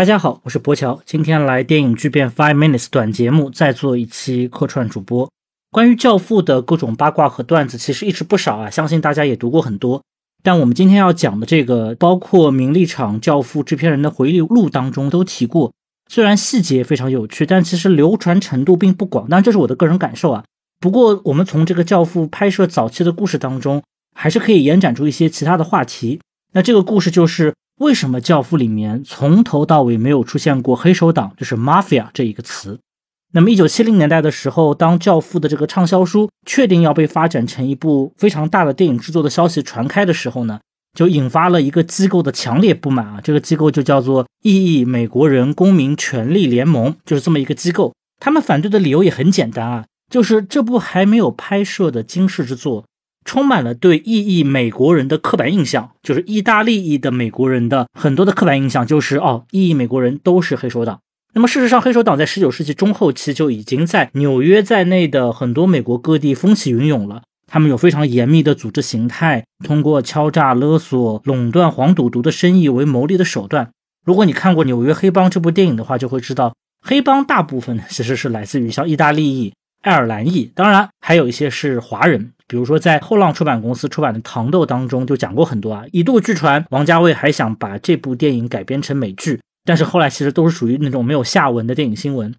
大家好，我是博乔，今天来电影巨变 Five Minutes 短节目，再做一期客串主播。关于《教父》的各种八卦和段子，其实一直不少啊，相信大家也读过很多。但我们今天要讲的这个，包括名利场、《教父》制片人的回忆录当中都提过。虽然细节非常有趣，但其实流传程度并不广。当然，这是我的个人感受啊。不过，我们从这个《教父》拍摄早期的故事当中，还是可以延展出一些其他的话题。那这个故事就是。为什么《教父》里面从头到尾没有出现过“黑手党”就是 “mafia” 这一个词？那么，一九七零年代的时候，当《教父》的这个畅销书确定要被发展成一部非常大的电影制作的消息传开的时候呢，就引发了一个机构的强烈不满啊！这个机构就叫做“异议美国人公民权利联盟”，就是这么一个机构。他们反对的理由也很简单啊，就是这部还没有拍摄的惊世之作。充满了对意义美国人的刻板印象，就是意大利裔的美国人的很多的刻板印象，就是哦，意义美国人都是黑手党。那么事实上，黑手党在十九世纪中后期就已经在纽约在内的很多美国各地风起云涌了。他们有非常严密的组织形态，通过敲诈勒索、垄断黄赌毒的生意为牟利的手段。如果你看过《纽约黑帮》这部电影的话，就会知道，黑帮大部分其实是来自于像意大利裔、爱尔兰裔，当然还有一些是华人。比如说，在后浪出版公司出版的《糖豆》当中就讲过很多啊。一度据传王家卫还想把这部电影改编成美剧，但是后来其实都是属于那种没有下文的电影新闻。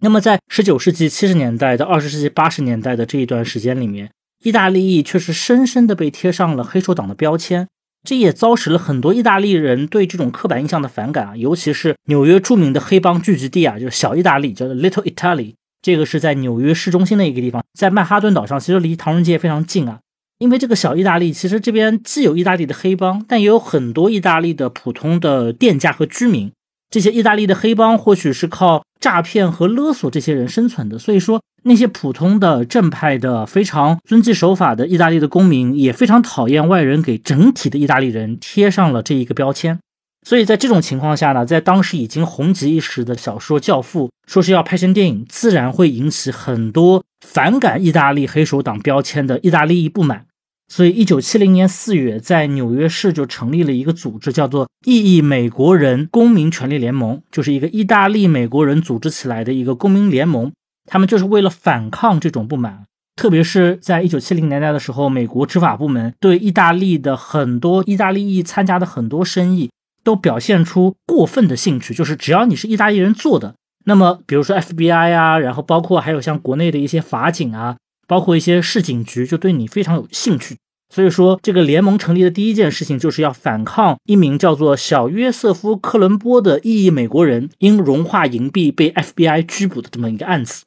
那么，在十九世纪七十年代到二十世纪八十年代的这一段时间里面，意大利裔却是深深的被贴上了黑手党的标签，这也遭使了很多意大利人对这种刻板印象的反感啊。尤其是纽约著名的黑帮聚集地啊，就是小意大利，叫做 Little Italy。这个是在纽约市中心的一个地方，在曼哈顿岛上，其实离唐人街非常近啊。因为这个小意大利，其实这边既有意大利的黑帮，但也有很多意大利的普通的店家和居民。这些意大利的黑帮或许是靠诈骗和勒索这些人生存的，所以说那些普通的正派的、非常遵纪守法的意大利的公民，也非常讨厌外人给整体的意大利人贴上了这一个标签。所以在这种情况下呢，在当时已经红极一时的小说《教父》说是要拍成电影，自然会引起很多反感意大利黑手党标签的意大利裔不满。所以，一九七零年四月，在纽约市就成立了一个组织，叫做“意义美国人公民权利联盟”，就是一个意大利美国人组织起来的一个公民联盟。他们就是为了反抗这种不满，特别是在一九七零年代的时候，美国执法部门对意大利的很多意大利裔参加的很多生意。都表现出过分的兴趣，就是只要你是意大利人做的，那么比如说 FBI 啊，然后包括还有像国内的一些法警啊，包括一些市警局，就对你非常有兴趣。所以说，这个联盟成立的第一件事情就是要反抗一名叫做小约瑟夫·科伦波的异议美国人因融化银币被 FBI 拘捕的这么一个案子。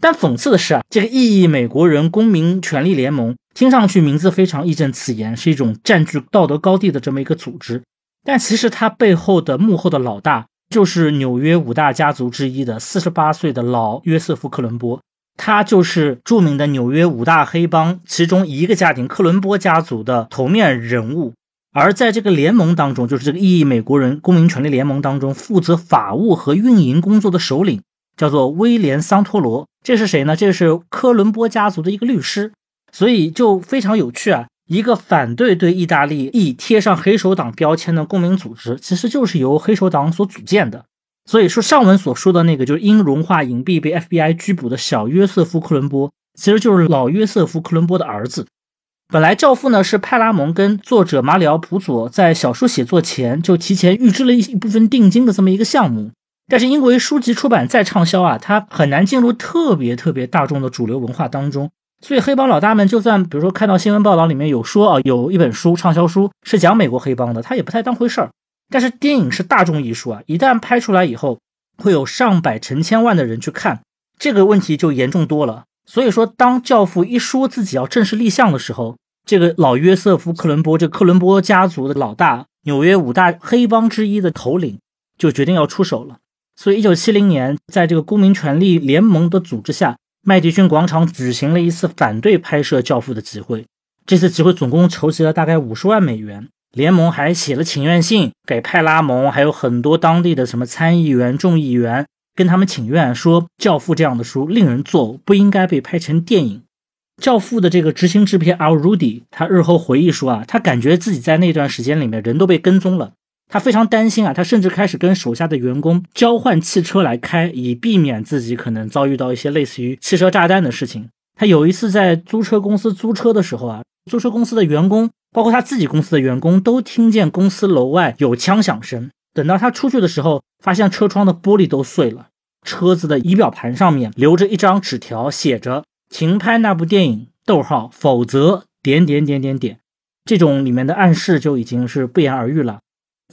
但讽刺的是啊，这个异议美国人公民权利联盟听上去名字非常义正辞严，是一种占据道德高地的这么一个组织。但其实他背后的幕后的老大就是纽约五大家族之一的四十八岁的老约瑟夫·克伦波，他就是著名的纽约五大黑帮其中一个家庭克伦波家族的头面人物。而在这个联盟当中，就是这个异议美国人公民权利联盟当中负责法务和运营工作的首领，叫做威廉·桑托罗。这是谁呢？这是科伦波家族的一个律师，所以就非常有趣啊。一个反对对意大利裔贴上黑手党标签的公民组织，其实就是由黑手党所组建的。所以说，上文所说的那个就是因融化银币被 FBI 拘捕的小约瑟夫·克伦波，其实就是老约瑟夫·克伦波的儿子。本来《教父》呢是派拉蒙跟作者马里奥·普佐在小说写作前就提前预支了一一部分定金的这么一个项目，但是因为书籍出版再畅销啊，它很难进入特别特别大众的主流文化当中。所以黑帮老大们就算比如说看到新闻报道里面有说啊，有一本书畅销书是讲美国黑帮的，他也不太当回事儿。但是电影是大众艺术啊，一旦拍出来以后，会有上百成千万的人去看，这个问题就严重多了。所以说，当教父一说自己要正式立项的时候，这个老约瑟夫·克伦波，这克伦波家族的老大，纽约五大黑帮之一的头领，就决定要出手了。所以，一九七零年，在这个公民权利联盟的组织下。麦迪逊广场举行了一次反对拍摄《教父》的集会，这次集会总共筹集了大概五十万美元。联盟还写了请愿信给派拉蒙，还有很多当地的什么参议员、众议员，跟他们请愿说，《教父》这样的书令人作呕，不应该被拍成电影。《教父》的这个执行制片 Al Rudy，他日后回忆说啊，他感觉自己在那段时间里面人都被跟踪了，他非常担心啊，他甚至开始跟手下的员工交换汽车来开，以避免自己可能遭遇到一些类似于汽车炸弹的事情。他有一次在租车公司租车的时候啊，租车公司的员工，包括他自己公司的员工，都听见公司楼外有枪响声。等到他出去的时候，发现车窗的玻璃都碎了，车子的仪表盘上面留着一张纸条，写着“停拍那部电影”，逗号，否则点点点点点。这种里面的暗示就已经是不言而喻了。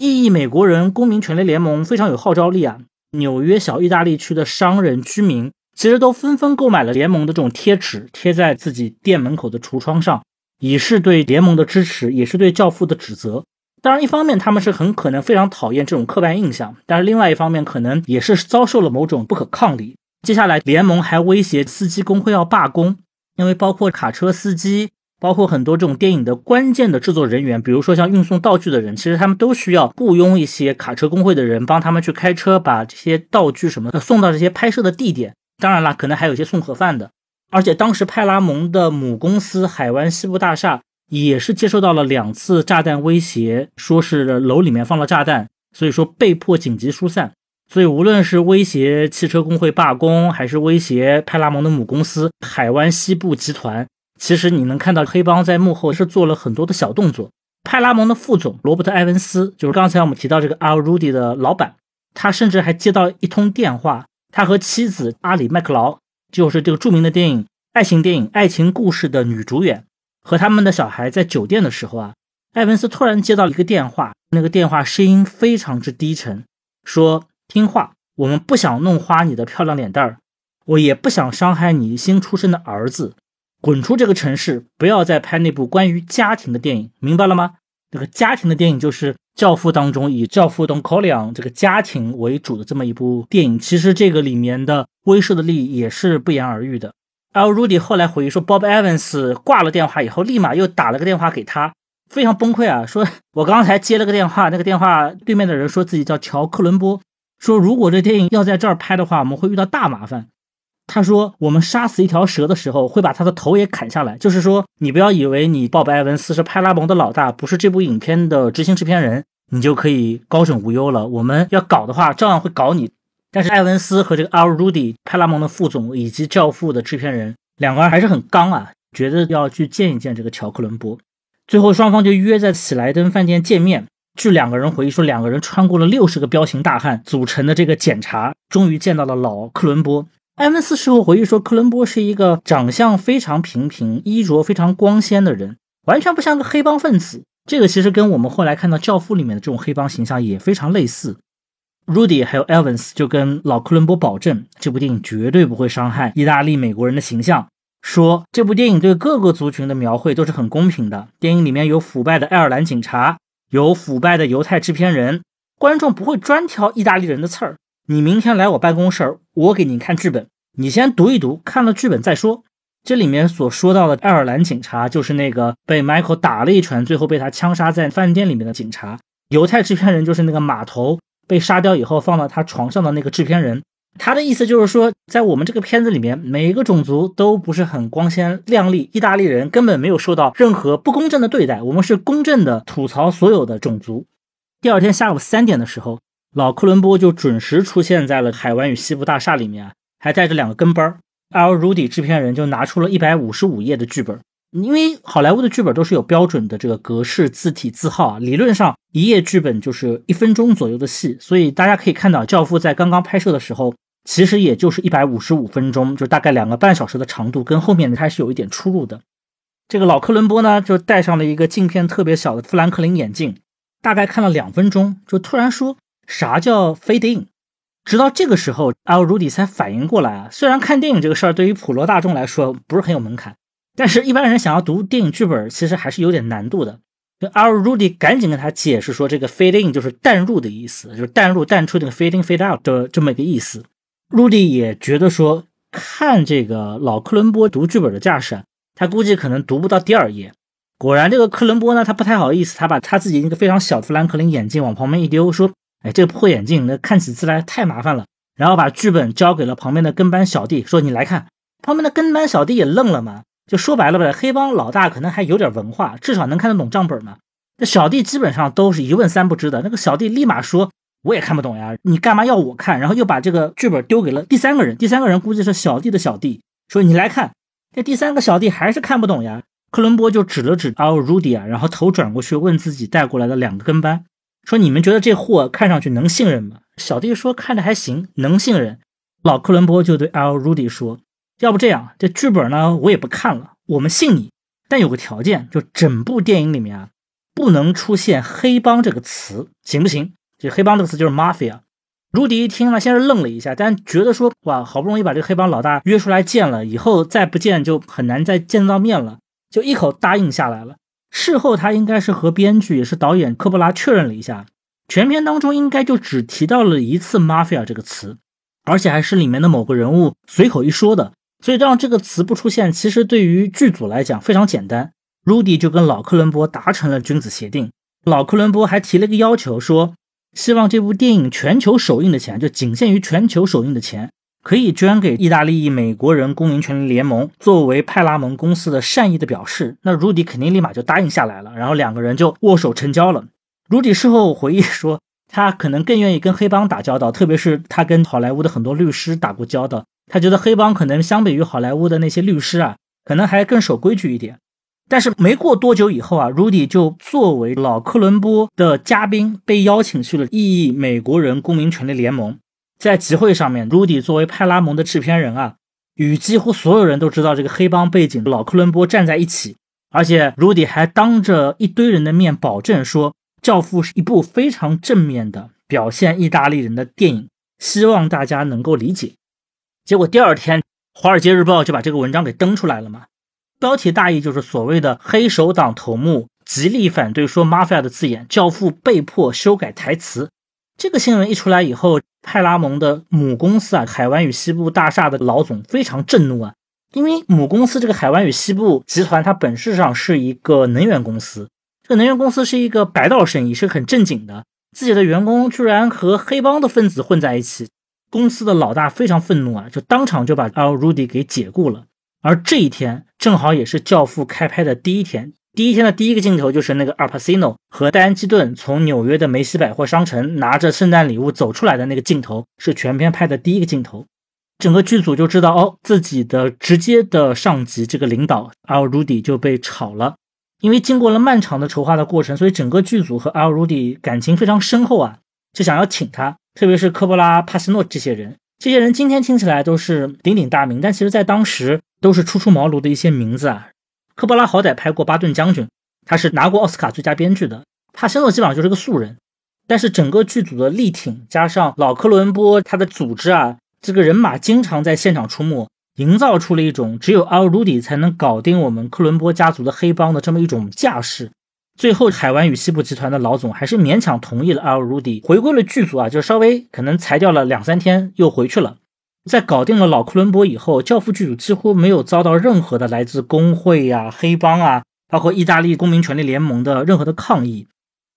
异议美国人公民权利联盟非常有号召力啊！纽约小意大利区的商人居民其实都纷纷购买了联盟的这种贴纸，贴在自己店门口的橱窗上，以示对联盟的支持，也是对教父的指责。当然，一方面他们是很可能非常讨厌这种刻板印象，但是另外一方面可能也是遭受了某种不可抗力。接下来，联盟还威胁司机工会要罢工，因为包括卡车司机，包括很多这种电影的关键的制作人员，比如说像运送道具的人，其实他们都需要雇佣一些卡车工会的人帮他们去开车，把这些道具什么的送到这些拍摄的地点。当然了，可能还有一些送盒饭的。而且当时派拉蒙的母公司海湾西部大厦。也是接受到了两次炸弹威胁，说是楼里面放了炸弹，所以说被迫紧急疏散。所以无论是威胁汽车工会罢工，还是威胁派拉蒙的母公司海湾西部集团，其实你能看到黑帮在幕后是做了很多的小动作。派拉蒙的副总罗伯特·埃文斯，就是刚才我们提到这个 Al Rudy 的老板，他甚至还接到一通电话，他和妻子阿里·麦克劳，就是这个著名的电影爱情电影《爱情故事》的女主演。和他们的小孩在酒店的时候啊，艾文斯突然接到一个电话，那个电话声音非常之低沉，说：“听话，我们不想弄花你的漂亮脸蛋儿，我也不想伤害你新出生的儿子，滚出这个城市，不要再拍那部关于家庭的电影，明白了吗？那个家庭的电影就是《教父》当中以教父 Don Corleone 这个家庭为主的这么一部电影，其实这个里面的威慑的力也是不言而喻的。”而 Rudy 后来回忆说，Bob Evans 挂了电话以后，立马又打了个电话给他，非常崩溃啊，说我刚才接了个电话，那个电话对面的人说自己叫乔克伦波，说如果这电影要在这儿拍的话，我们会遇到大麻烦。他说我们杀死一条蛇的时候，会把他的头也砍下来。就是说，你不要以为你鲍勃艾文斯是派拉蒙的老大，不是这部影片的执行制片人，你就可以高枕无忧了。我们要搞的话，照样会搞你。但是艾文斯和这个 Al Rudy 派拉蒙的副总以及《教父》的制片人两个人还是很刚啊，觉得要去见一见这个乔克伦波。最后双方就约在喜来登饭店见面。据两个人回忆说，两个人穿过了六十个彪形大汉组成的这个检查，终于见到了老克伦波。埃文斯事后回忆说，克伦波是一个长相非常平平、衣着非常光鲜的人，完全不像个黑帮分子。这个其实跟我们后来看到《教父》里面的这种黑帮形象也非常类似。Rudy 还有 Evans 就跟老克伦波保证，这部电影绝对不会伤害意大利美国人的形象，说这部电影对各个族群的描绘都是很公平的。电影里面有腐败的爱尔兰警察，有腐败的犹太制片人，观众不会专挑意大利人的刺儿。你明天来我办公室，我给你看剧本，你先读一读，看了剧本再说。这里面所说到的爱尔兰警察，就是那个被 Michael 打了一拳，最后被他枪杀在饭店里面的警察。犹太制片人就是那个码头。被杀掉以后放到他床上的那个制片人，他的意思就是说，在我们这个片子里面，每一个种族都不是很光鲜亮丽，意大利人根本没有受到任何不公正的对待，我们是公正的吐槽所有的种族。第二天下午三点的时候，老克伦波就准时出现在了海湾与西部大厦里面，还带着两个跟班儿。L. Rudy 制片人就拿出了一百五十五页的剧本。因为好莱坞的剧本都是有标准的这个格式、字体、字号啊，理论上一页剧本就是一分钟左右的戏，所以大家可以看到，《教父》在刚刚拍摄的时候，其实也就是一百五十五分钟，就大概两个半小时的长度，跟后面的还是有一点出入的。这个老克伦波呢，就戴上了一个镜片特别小的富兰克林眼镜，大概看了两分钟，就突然说：“啥叫 fade in？” 直到这个时候，Al Rudy 才反应过来啊，虽然看电影这个事儿对于普罗大众来说不是很有门槛。但是，一般人想要读电影剧本，其实还是有点难度的。就 Al Rudy 赶紧跟他解释说，这个 fade in 就是淡入的意思，就是淡入淡出这个 fade in fade out 的这么一个意思。Rudy 也觉得说，看这个老克伦波读剧本的架势，他估计可能读不到第二页。果然，这个克伦波呢，他不太好意思，他把他自己那个非常小的富兰克林眼镜往旁边一丢，说：“哎，这个破眼镜，那看起字来太麻烦了。”然后把剧本交给了旁边的跟班小弟，说：“你来看。”旁边的跟班小弟也愣了嘛。就说白了呗，黑帮老大可能还有点文化，至少能看得懂账本嘛。这小弟基本上都是一问三不知的。那个小弟立马说：“我也看不懂呀，你干嘛要我看？”然后又把这个剧本丢给了第三个人，第三个人估计是小弟的小弟，说：“你来看。”这第三个小弟还是看不懂呀。克伦波就指了指 Al Rudy 啊，然后头转过去问自己带过来的两个跟班，说：“你们觉得这货看上去能信任吗？”小弟说：“看着还行，能信任。”老克伦波就对 L·Rudy 说：“要不这样，这剧本呢我也不看了，我们信你，但有个条件，就整部电影里面啊不能出现黑帮这个词，行不行？这黑帮这个词就是 mafia。”卢迪一听呢，先是愣了一下，但觉得说：“哇，好不容易把这个黑帮老大约出来见了，以后再不见就很难再见到面了。”就一口答应下来了。事后他应该是和编剧也是导演科波拉确认了一下，全片当中应该就只提到了一次 “mafia” 这个词，而且还是里面的某个人物随口一说的。所以让这个词不出现，其实对于剧组来讲非常简单。Rudy 就跟老克伦波达成了君子协定，老克伦波还提了个要求，说希望这部电影全球首映的钱就仅限于全球首映的钱。可以捐给意大利美国人公民权利联盟，作为派拉蒙公司的善意的表示。那 Rudy 肯定立马就答应下来了，然后两个人就握手成交了。Rudy 事后回忆说，他可能更愿意跟黑帮打交道，特别是他跟好莱坞的很多律师打过交道，他觉得黑帮可能相比于好莱坞的那些律师啊，可能还更守规矩一点。但是没过多久以后啊，Rudy 就作为老克伦波的嘉宾被邀请去了意美国人公民权利联盟。在集会上面，Rudy 作为派拉蒙的制片人啊，与几乎所有人都知道这个黑帮背景的老克伦波站在一起，而且 Rudy 还当着一堆人的面保证说，《教父》是一部非常正面的表现意大利人的电影，希望大家能够理解。结果第二天，《华尔街日报》就把这个文章给登出来了嘛，标题大意就是所谓的黑手党头目极力反对说 “mafia” 的字眼，《教父》被迫修改台词。这个新闻一出来以后，派拉蒙的母公司啊，海湾与西部大厦的老总非常震怒啊，因为母公司这个海湾与西部集团，它本质上是一个能源公司，这个能源公司是一个白道生意，是很正经的。自己的员工居然和黑帮的分子混在一起，公司的老大非常愤怒啊，就当场就把 Al Rudy 给解雇了。而这一天正好也是《教父》开拍的第一天。第一天的第一个镜头就是那个阿尔帕西诺和戴安基顿从纽约的梅西百货商城拿着圣诞礼物走出来的那个镜头，是全片拍的第一个镜头。整个剧组就知道哦，自己的直接的上级这个领导阿尔鲁迪就被炒了。因为经过了漫长的筹划的过程，所以整个剧组和阿尔鲁迪感情非常深厚啊，就想要请他。特别是科波拉、帕斯诺这些人，这些人今天听起来都是鼎鼎大名，但其实在当时都是初出茅庐的一些名字啊。科波拉好歹拍过《巴顿将军》，他是拿过奥斯卡最佳编剧的。帕西诺基本上就是个素人，但是整个剧组的力挺，加上老克伦波他的组织啊，这个人马经常在现场出没，营造出了一种只有阿尔鲁迪才能搞定我们克伦波家族的黑帮的这么一种架势。最后，海湾与西部集团的老总还是勉强同意了阿尔鲁迪回归了剧组啊，就稍微可能裁掉了两三天，又回去了。在搞定了老克伦伯以后，教父剧组几乎没有遭到任何的来自工会呀、黑帮啊，包括意大利公民权利联盟的任何的抗议，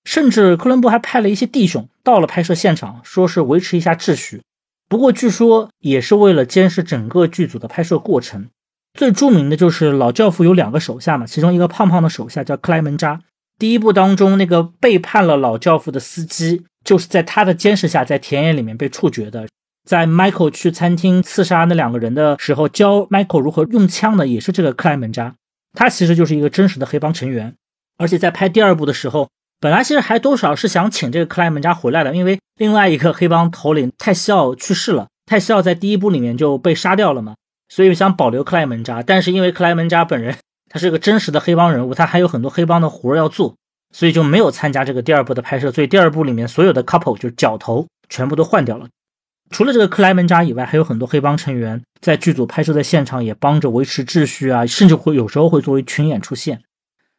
甚至克伦波还派了一些弟兄到了拍摄现场，说是维持一下秩序。不过据说也是为了监视整个剧组的拍摄过程。最著名的就是老教父有两个手下嘛，其中一个胖胖的手下叫克莱门扎。第一部当中那个背叛了老教父的司机，就是在他的监视下在田野里面被处决的。在 Michael 去餐厅刺杀那两个人的时候，教 Michael 如何用枪的也是这个克莱门扎，他其实就是一个真实的黑帮成员。而且在拍第二部的时候，本来其实还多少是想请这个克莱门扎回来的，因为另外一个黑帮头领泰西奥去世了，泰西奥在第一部里面就被杀掉了嘛，所以想保留克莱门扎。但是因为克莱门扎本人他是个真实的黑帮人物，他还有很多黑帮的活要做，所以就没有参加这个第二部的拍摄。所以第二部里面所有的 couple 就是角头全部都换掉了。除了这个克莱门扎以外，还有很多黑帮成员在剧组拍摄的现场也帮着维持秩序啊，甚至会有时候会作为群演出现。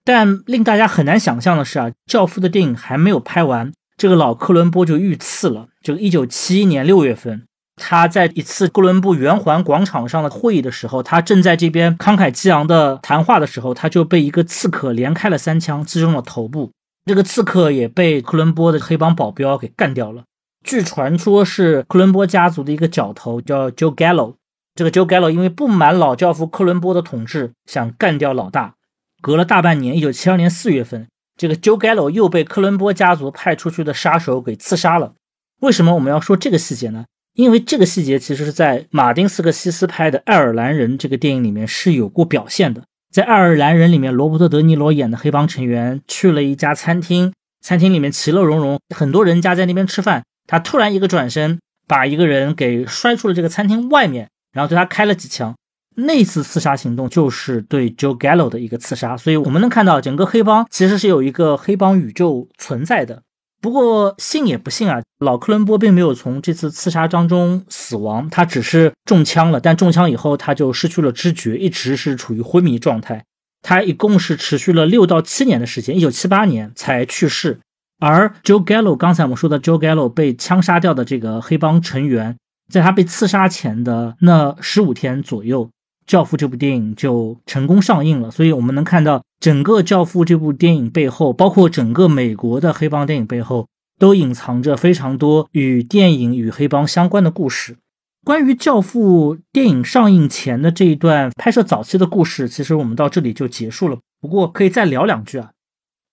但令大家很难想象的是啊，《教父》的电影还没有拍完，这个老克伦波就遇刺了。就一九七一年六月份，他在一次哥伦布圆环广场上的会议的时候，他正在这边慷慨激昂的谈话的时候，他就被一个刺客连开了三枪，击中了头部。这个刺客也被克伦波的黑帮保镖给干掉了。据传说是克伦波家族的一个角头叫 Joe Gallo，这个 Joe Gallo 因为不满老教父克伦波的统治，想干掉老大。隔了大半年，一九七二年四月份，这个 Joe Gallo 又被科伦坡家族派出去的杀手给刺杀了。为什么我们要说这个细节呢？因为这个细节其实是在马丁斯克西斯拍的《爱尔兰人》这个电影里面是有过表现的。在《爱尔兰人》里面，罗伯特·德尼罗演的黑帮成员去了一家餐厅，餐厅里面其乐融融，很多人家在那边吃饭。他突然一个转身，把一个人给摔出了这个餐厅外面，然后对他开了几枪。那次刺杀行动就是对 Joe Gallo 的一个刺杀。所以我们能看到，整个黑帮其实是有一个黑帮宇宙存在的。不过信也不信啊，老克伦波并没有从这次刺杀当中死亡，他只是中枪了。但中枪以后他就失去了知觉，一直是处于昏迷状态。他一共是持续了六到七年的时间，一九七八年才去世。而 Joe Gallo，刚才我们说的 Joe Gallo 被枪杀掉的这个黑帮成员，在他被刺杀前的那十五天左右。《教父》这部电影就成功上映了，所以我们能看到整个《教父》这部电影背后，包括整个美国的黑帮电影背后，都隐藏着非常多与电影与黑帮相关的故事。关于《教父》电影上映前的这一段拍摄早期的故事，其实我们到这里就结束了。不过可以再聊两句啊。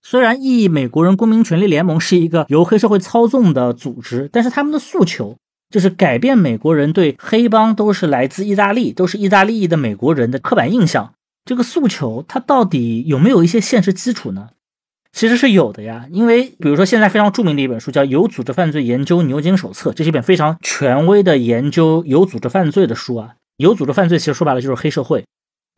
虽然意义美国人公民权利联盟是一个由黑社会操纵的组织，但是他们的诉求。就是改变美国人对黑帮都是来自意大利，都是意大利裔的美国人的刻板印象。这个诉求，它到底有没有一些现实基础呢？其实是有的呀。因为比如说，现在非常著名的一本书叫《有组织犯罪研究牛津手册》，这是一本非常权威的研究有组织犯罪的书啊。有组织犯罪其实说白了就是黑社会。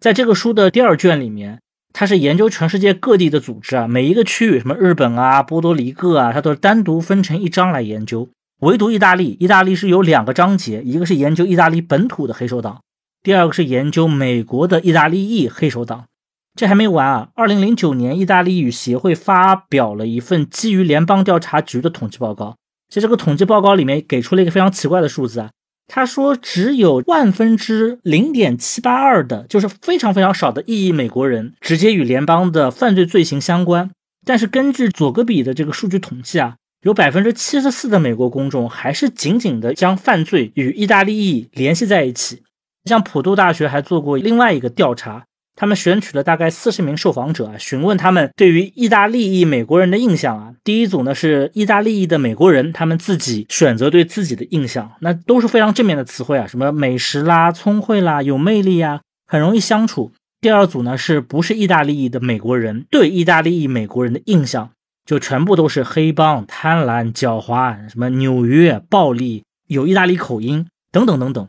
在这个书的第二卷里面，它是研究全世界各地的组织啊，每一个区域，什么日本啊、波多黎各啊，它都是单独分成一章来研究。唯独意大利，意大利是有两个章节，一个是研究意大利本土的黑手党，第二个是研究美国的意大利裔黑手党。这还没完啊！二零零九年，意大利语协会发表了一份基于联邦调查局的统计报告。其实这个统计报告里面给出了一个非常奇怪的数字啊，他说只有万分之零点七八二的，就是非常非常少的异议美国人直接与联邦的犯罪罪行相关。但是根据佐格比的这个数据统计啊。有百分之七十四的美国公众还是紧紧的将犯罪与意大利裔联系在一起。像普渡大学还做过另外一个调查，他们选取了大概四十名受访者啊，询问他们对于意大利裔美国人的印象啊。第一组呢是意大利裔的美国人，他们自己选择对自己的印象，那都是非常正面的词汇啊，什么美食啦、聪慧啦、有魅力呀，很容易相处。第二组呢是不是意大利裔的美国人对意大利裔美国人的印象？就全部都是黑帮、贪婪、狡猾，什么纽约暴力，有意大利口音等等等等。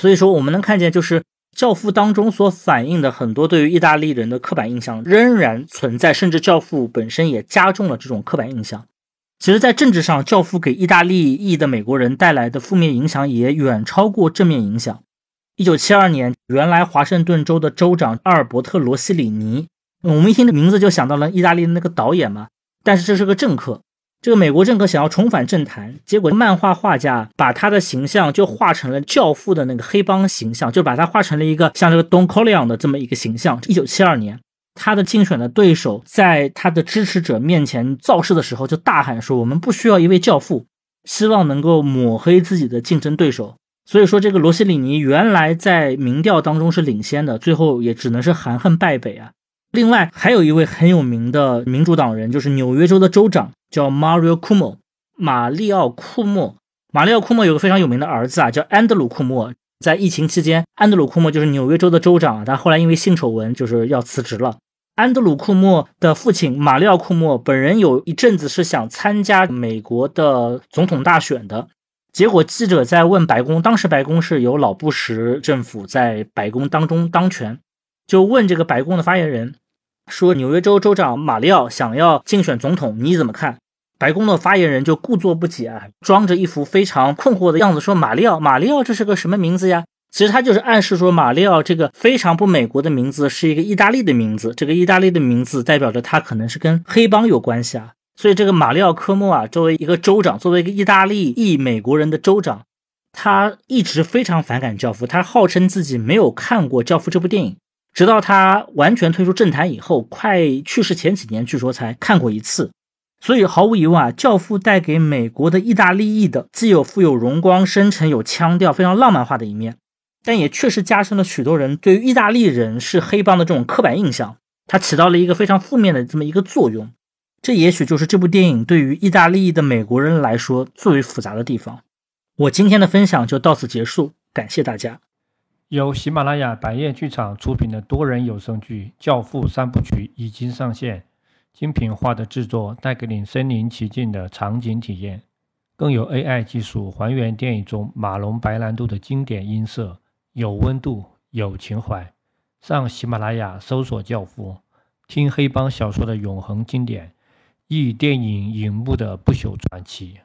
所以说，我们能看见，就是《教父》当中所反映的很多对于意大利人的刻板印象仍然存在，甚至《教父》本身也加重了这种刻板印象。其实，在政治上，《教父》给意大利裔的美国人带来的负面影响也远超过正面影响。一九七二年，原来华盛顿州的州长阿尔伯特·罗西里尼，我们一听这名字就想到了意大利的那个导演嘛。但是这是个政客，这个美国政客想要重返政坛，结果漫画画家把他的形象就画成了教父的那个黑帮形象，就把他画成了一个像这个 Don Corleone 的这么一个形象。一九七二年，他的竞选的对手在他的支持者面前造势的时候，就大喊说：“我们不需要一位教父，希望能够抹黑自己的竞争对手。”所以说，这个罗西里尼原来在民调当中是领先的，最后也只能是含恨败北啊。另外还有一位很有名的民主党人，就是纽约州的州长，叫 Mario Cuomo，马里奥·库莫。马里奥·库莫有个非常有名的儿子啊，叫安德鲁·库莫。在疫情期间，安德鲁·库莫就是纽约州的州长，他后来因为性丑闻就是要辞职了。安德鲁·库莫的父亲马里奥·库莫本人有一阵子是想参加美国的总统大选的，结果记者在问白宫，当时白宫是由老布什政府在白宫当中当权，就问这个白宫的发言人。说纽约州州长马里奥想要竞选总统，你怎么看？白宫的发言人就故作不解啊，装着一副非常困惑的样子说：“马里奥，马里奥，这是个什么名字呀？”其实他就是暗示说，马里奥这个非常不美国的名字是一个意大利的名字，这个意大利的名字代表着他可能是跟黑帮有关系啊。所以这个马里奥科莫啊，作为一个州长，作为一个意大利裔美国人的州长，他一直非常反感《教父》，他号称自己没有看过《教父》这部电影。直到他完全退出政坛以后，快去世前几年，据说才看过一次。所以毫无疑问啊，《教父》带给美国的意大利裔的，既有富有荣光、深沉、有腔调、非常浪漫化的一面，但也确实加深了许多人对于意大利人是黑帮的这种刻板印象。它起到了一个非常负面的这么一个作用。这也许就是这部电影对于意大利裔的美国人来说最为复杂的地方。我今天的分享就到此结束，感谢大家。由喜马拉雅百叶剧场出品的多人有声剧《教父三部曲》已经上线，精品化的制作带给你身临其境的场景体验，更有 AI 技术还原电影中马龙白兰度的经典音色，有温度，有情怀。上喜马拉雅搜索《教父》，听黑帮小说的永恒经典，忆电影荧幕的不朽传奇。